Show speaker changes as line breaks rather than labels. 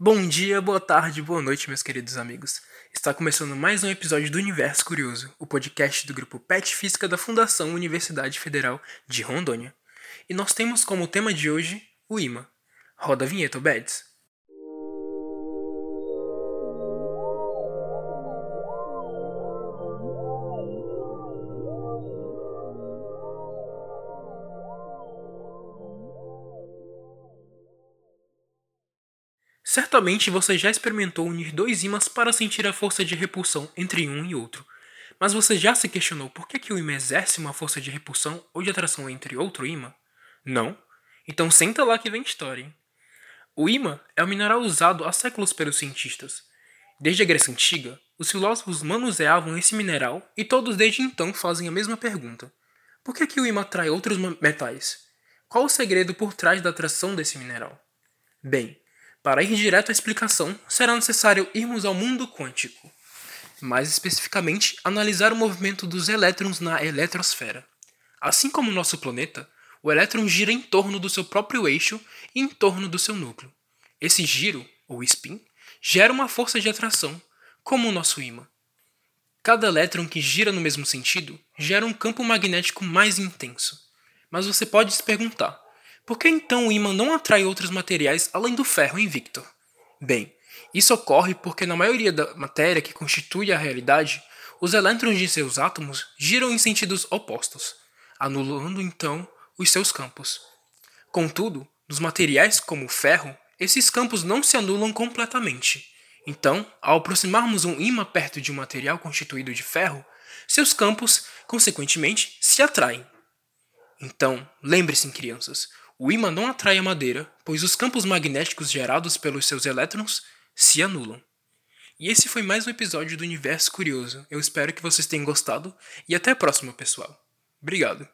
Bom dia, boa tarde, boa noite, meus queridos amigos. Está começando mais um episódio do Universo Curioso, o podcast do grupo PET Física da Fundação Universidade Federal de Rondônia. E nós temos como tema de hoje o imã. Roda a vinheta, Beds. Certamente você já experimentou unir dois ímãs para sentir a força de repulsão entre um e outro. Mas você já se questionou por que, que o ímã exerce uma força de repulsão ou de atração entre outro ímã? Não? Então senta lá que vem história. Hein? O ímã é um mineral usado há séculos pelos cientistas. Desde a Grécia Antiga, os filósofos manuseavam esse mineral e todos desde então fazem a mesma pergunta. Por que, que o ímã atrai outros metais? Qual o segredo por trás da atração desse mineral? Bem, para ir direto à explicação, será necessário irmos ao mundo quântico. Mais especificamente, analisar o movimento dos elétrons na eletrosfera. Assim como o nosso planeta, o elétron gira em torno do seu próprio eixo e em torno do seu núcleo. Esse giro, ou spin, gera uma força de atração, como o nosso ímã. Cada elétron que gira no mesmo sentido gera um campo magnético mais intenso. Mas você pode se perguntar: por que então o ímã não atrai outros materiais além do ferro em Victor? Bem, isso ocorre porque na maioria da matéria que constitui a realidade, os elétrons de seus átomos giram em sentidos opostos, anulando então os seus campos. Contudo, nos materiais como o ferro, esses campos não se anulam completamente. Então, ao aproximarmos um ímã perto de um material constituído de ferro, seus campos, consequentemente, se atraem. Então, lembre-se, crianças, o ímã não atrai a madeira, pois os campos magnéticos gerados pelos seus elétrons se anulam. E esse foi mais um episódio do Universo Curioso. Eu espero que vocês tenham gostado e até a próxima, pessoal. Obrigado.